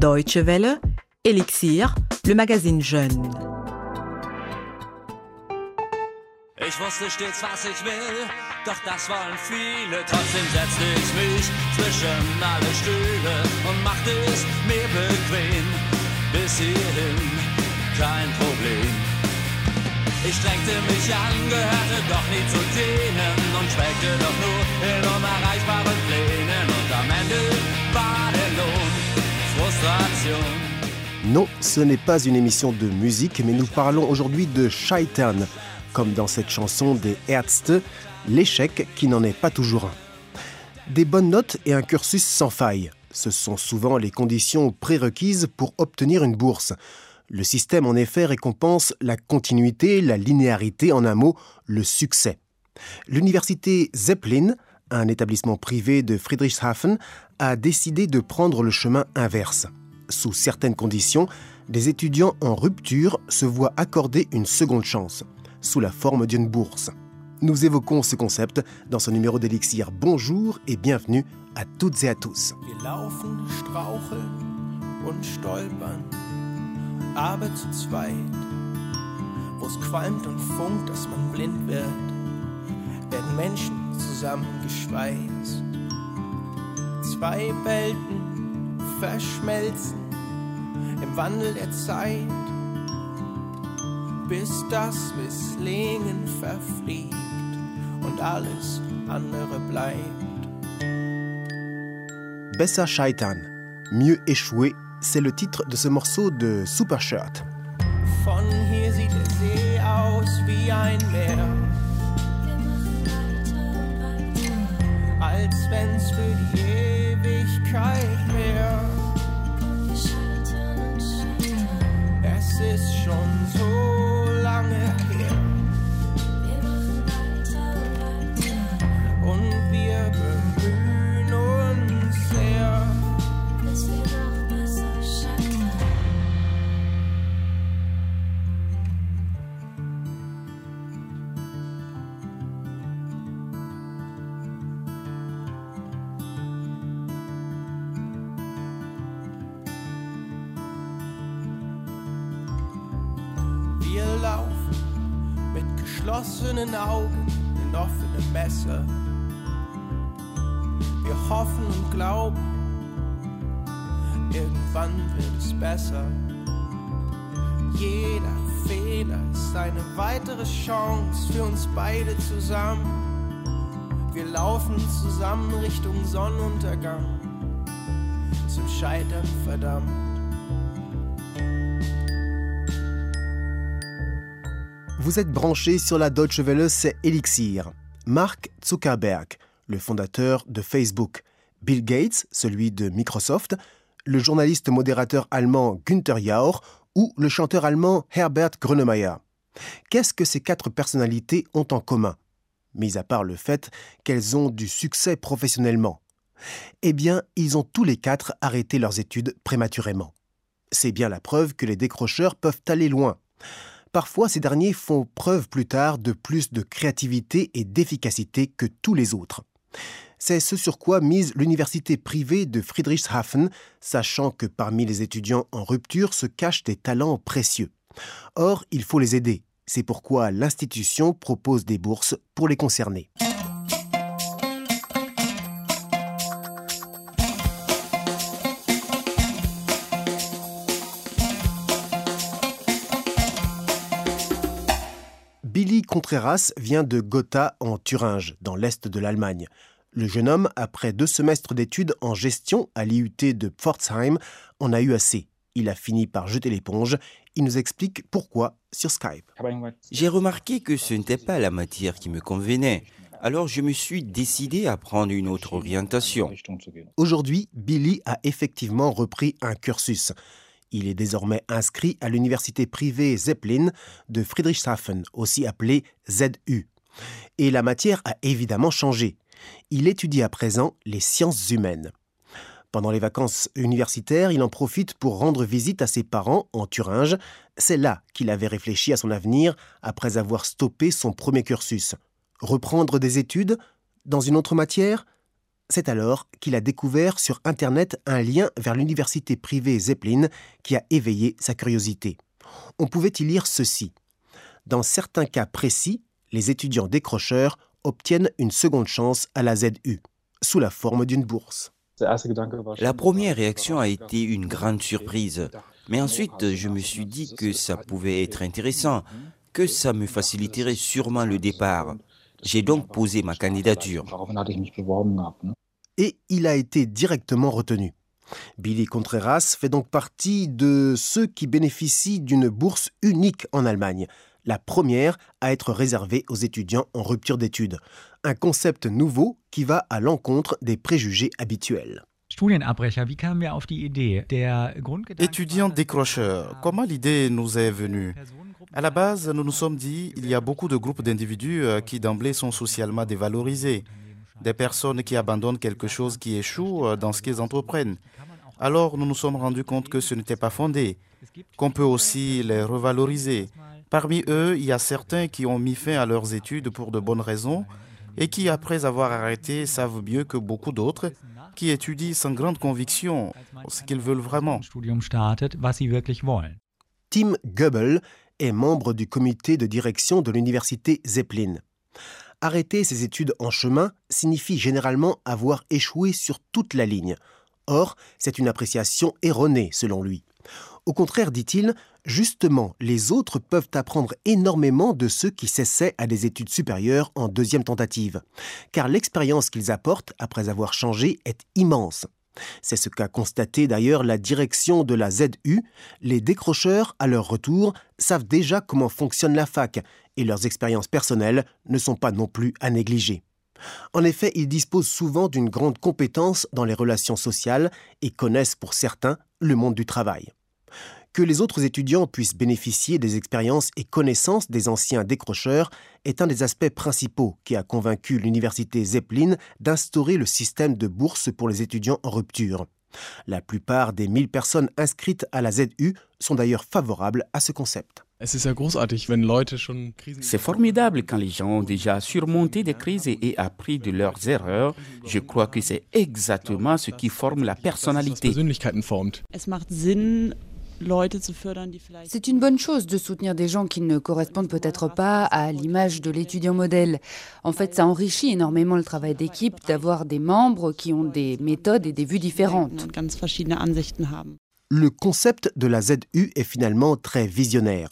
Deutsche Welle, Elixir, le magazine Jeune. Ich wusste stets, was ich will, doch das wollen viele. Trotzdem setzte ich mich zwischen alle Stühle und machte es mir bequem. Bis hierhin kein Problem. Ich strengte mich an, gehörte doch nie zu denen und schwelgte doch nur Non, ce n'est pas une émission de musique, mais nous parlons aujourd'hui de Scheitern, comme dans cette chanson des Ärzte, l'échec qui n'en est pas toujours un. Des bonnes notes et un cursus sans faille, ce sont souvent les conditions prérequises pour obtenir une bourse. Le système en effet récompense la continuité, la linéarité, en un mot, le succès. L'université Zeppelin, un établissement privé de Friedrichshafen, a décidé de prendre le chemin inverse. Sous certaines conditions, des étudiants en rupture se voient accorder une seconde chance sous la forme d'une bourse. Nous évoquons ce concept dans ce numéro d'Elixir. Bonjour et bienvenue à toutes et à tous. Im Wandel der Zeit bis das Misslingen verfliegt und alles andere bleibt. Bessa Shaitan, Mieux échouer, c'est le titre de ce morceau de Supershirt. Von hier sieht der See aus wie ein Meer. Als wenn's für die Ewigkeit wäre. Ist schon so geschlossenen Augen in offene Messer. Wir hoffen und glauben, irgendwann wird es besser. Jeder Fehler ist eine weitere Chance für uns beide zusammen. Wir laufen zusammen Richtung Sonnenuntergang, zum Scheitern verdammt. Vous êtes branché sur la Deutsche Welle, c'est Elixir. Mark Zuckerberg, le fondateur de Facebook. Bill Gates, celui de Microsoft. Le journaliste modérateur allemand Günther Jauch ou le chanteur allemand Herbert Grönemeyer. Qu'est-ce que ces quatre personnalités ont en commun? Mis à part le fait qu'elles ont du succès professionnellement. Eh bien, ils ont tous les quatre arrêté leurs études prématurément. C'est bien la preuve que les décrocheurs peuvent aller loin. Parfois, ces derniers font preuve plus tard de plus de créativité et d'efficacité que tous les autres. C'est ce sur quoi mise l'université privée de Friedrichshafen, sachant que parmi les étudiants en rupture se cachent des talents précieux. Or, il faut les aider. C'est pourquoi l'institution propose des bourses pour les concerner. Contreras vient de Gotha en Thuringe, dans l'est de l'Allemagne. Le jeune homme, après deux semestres d'études en gestion à l'IUT de Pforzheim, en a eu assez. Il a fini par jeter l'éponge. Il nous explique pourquoi sur Skype. J'ai remarqué que ce n'était pas la matière qui me convenait. Alors je me suis décidé à prendre une autre orientation. Aujourd'hui, Billy a effectivement repris un cursus. Il est désormais inscrit à l'université privée Zeppelin de Friedrichshafen, aussi appelée ZU. Et la matière a évidemment changé. Il étudie à présent les sciences humaines. Pendant les vacances universitaires, il en profite pour rendre visite à ses parents en Thuringe. C'est là qu'il avait réfléchi à son avenir après avoir stoppé son premier cursus. Reprendre des études dans une autre matière? C'est alors qu'il a découvert sur Internet un lien vers l'université privée Zeppelin qui a éveillé sa curiosité. On pouvait y lire ceci. Dans certains cas précis, les étudiants décrocheurs obtiennent une seconde chance à la ZU, sous la forme d'une bourse. La première réaction a été une grande surprise, mais ensuite je me suis dit que ça pouvait être intéressant, que ça me faciliterait sûrement le départ. J'ai donc posé ma candidature. Et il a été directement retenu. Billy Contreras fait donc partie de ceux qui bénéficient d'une bourse unique en Allemagne, la première à être réservée aux étudiants en rupture d'études. Un concept nouveau qui va à l'encontre des préjugés habituels. Étudiants décrocheurs, comment l'idée nous est venue? À la base, nous nous sommes dit, il y a beaucoup de groupes d'individus euh, qui d'emblée sont socialement dévalorisés, des personnes qui abandonnent quelque chose qui échoue euh, dans ce qu'ils entreprennent. Alors nous nous sommes rendus compte que ce n'était pas fondé, qu'on peut aussi les revaloriser. Parmi eux, il y a certains qui ont mis fin à leurs études pour de bonnes raisons et qui, après avoir arrêté, savent mieux que beaucoup d'autres qui étudient sans grande conviction ce qu'ils veulent vraiment. Tim Goebbels est membre du comité de direction de l'université Zeppelin. Arrêter ses études en chemin signifie généralement avoir échoué sur toute la ligne. Or, c'est une appréciation erronée selon lui. Au contraire, dit-il, justement, les autres peuvent apprendre énormément de ceux qui s'essaient à des études supérieures en deuxième tentative, car l'expérience qu'ils apportent après avoir changé est immense. C'est ce qu'a constaté d'ailleurs la direction de la ZU. Les décrocheurs, à leur retour, savent déjà comment fonctionne la fac et leurs expériences personnelles ne sont pas non plus à négliger. En effet, ils disposent souvent d'une grande compétence dans les relations sociales et connaissent pour certains le monde du travail. Que les autres étudiants puissent bénéficier des expériences et connaissances des anciens décrocheurs est un des aspects principaux qui a convaincu l'université Zeppelin d'instaurer le système de bourse pour les étudiants en rupture. La plupart des 1000 personnes inscrites à la ZU sont d'ailleurs favorables à ce concept. C'est formidable quand les gens ont déjà surmonté des crises et appris de leurs erreurs. Je crois que c'est exactement ce qui forme la personnalité. C'est une bonne chose de soutenir des gens qui ne correspondent peut-être pas à l'image de l'étudiant modèle. En fait, ça enrichit énormément le travail d'équipe d'avoir des membres qui ont des méthodes et des vues différentes. Le concept de la ZU est finalement très visionnaire.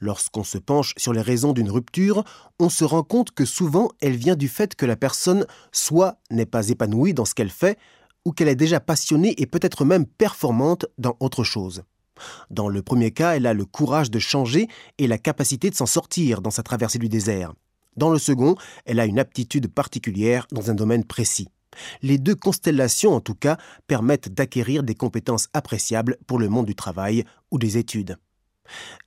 Lorsqu'on se penche sur les raisons d'une rupture, on se rend compte que souvent elle vient du fait que la personne soit n'est pas épanouie dans ce qu'elle fait, ou qu'elle est déjà passionnée et peut-être même performante dans autre chose. Dans le premier cas, elle a le courage de changer et la capacité de s'en sortir dans sa traversée du désert. Dans le second, elle a une aptitude particulière dans un domaine précis. Les deux constellations, en tout cas, permettent d'acquérir des compétences appréciables pour le monde du travail ou des études.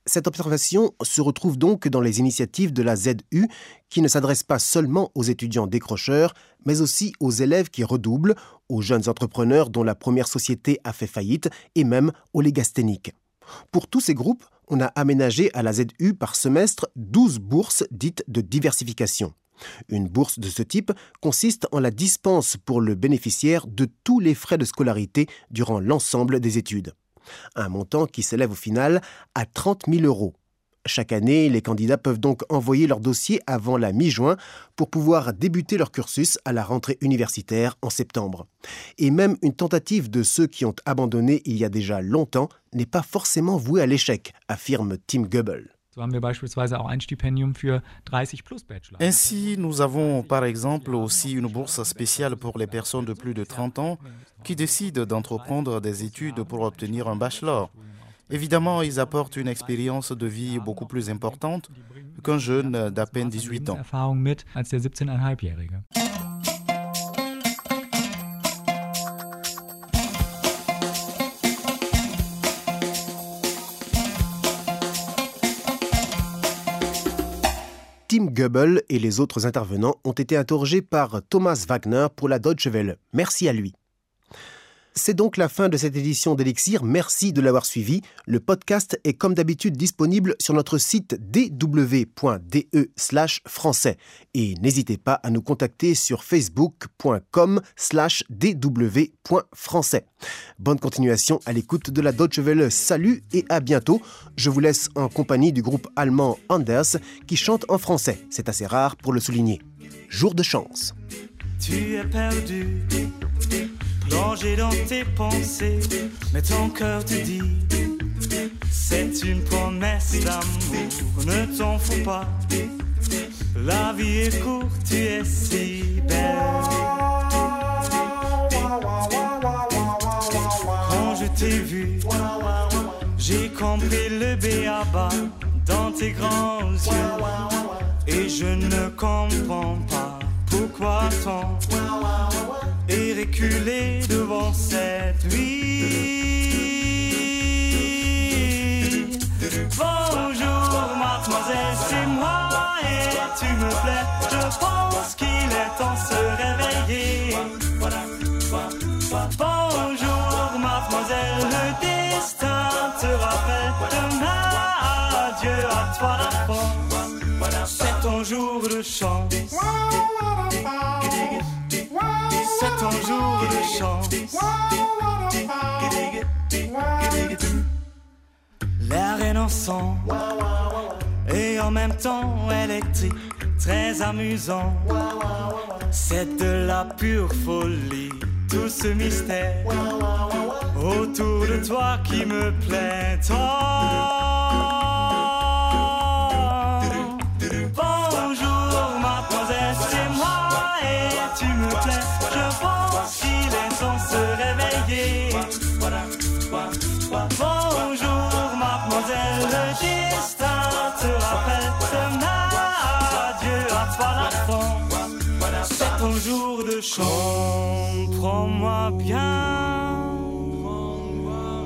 Cette observation se retrouve donc dans les initiatives de la ZU qui ne s'adressent pas seulement aux étudiants décrocheurs, mais aussi aux élèves qui redoublent, aux jeunes entrepreneurs dont la première société a fait faillite et même aux légasténiques. Pour tous ces groupes, on a aménagé à la ZU par semestre 12 bourses dites de diversification. Une bourse de ce type consiste en la dispense pour le bénéficiaire de tous les frais de scolarité durant l'ensemble des études un montant qui s'élève au final à 30 000 euros. Chaque année, les candidats peuvent donc envoyer leur dossier avant la mi-juin pour pouvoir débuter leur cursus à la rentrée universitaire en septembre. Et même une tentative de ceux qui ont abandonné il y a déjà longtemps n'est pas forcément vouée à l'échec, affirme Tim Ainsi, nous avons par exemple aussi une bourse spéciale pour les personnes de plus de 30 ans qui décident d'entreprendre des études pour obtenir un bachelor. Évidemment, ils apportent une expérience de vie beaucoup plus importante qu'un jeune d'à peine 18 ans. Goebbels et les autres intervenants ont été interrogés par Thomas Wagner pour la Deutsche Welle. Merci à lui. C'est donc la fin de cette édition d'Elixir. Merci de l'avoir suivi. Le podcast est comme d'habitude disponible sur notre site dw.de français. Et n'hésitez pas à nous contacter sur facebook.com slash dw.français. Bonne continuation à l'écoute de la Deutsche Welle. Salut et à bientôt. Je vous laisse en compagnie du groupe allemand Anders qui chante en français. C'est assez rare pour le souligner. Jour de chance. Plongé dans tes pensées, mais ton cœur te dit c'est une promesse d'amour, ne t'en fous pas. La vie est courte, tu es si belle. Quand je t'ai vu, j'ai compris le béaba dans tes grands yeux. Et je ne comprends pas pourquoi tant et reculer devant cette vie. Bonjour, mademoiselle, c'est moi et tu me plais. Je pense qu'il est temps de se réveiller. Bonjour, mademoiselle, le destin te rappelle demain. Adieu à toi, la. C'est ton jour de chance de. L'air est innocent et en même temps électrique, très amusant. C'est de la pure folie, tout ce mystère autour de toi qui me plaît. Bonjour mademoiselle, le destin te rappelle demain. Adieu à toi la France, c'est ton jour de chance. Prends-moi bien,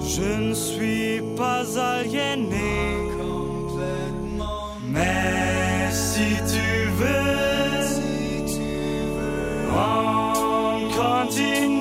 je ne suis pas aliéné. Mais si tu veux, on continue.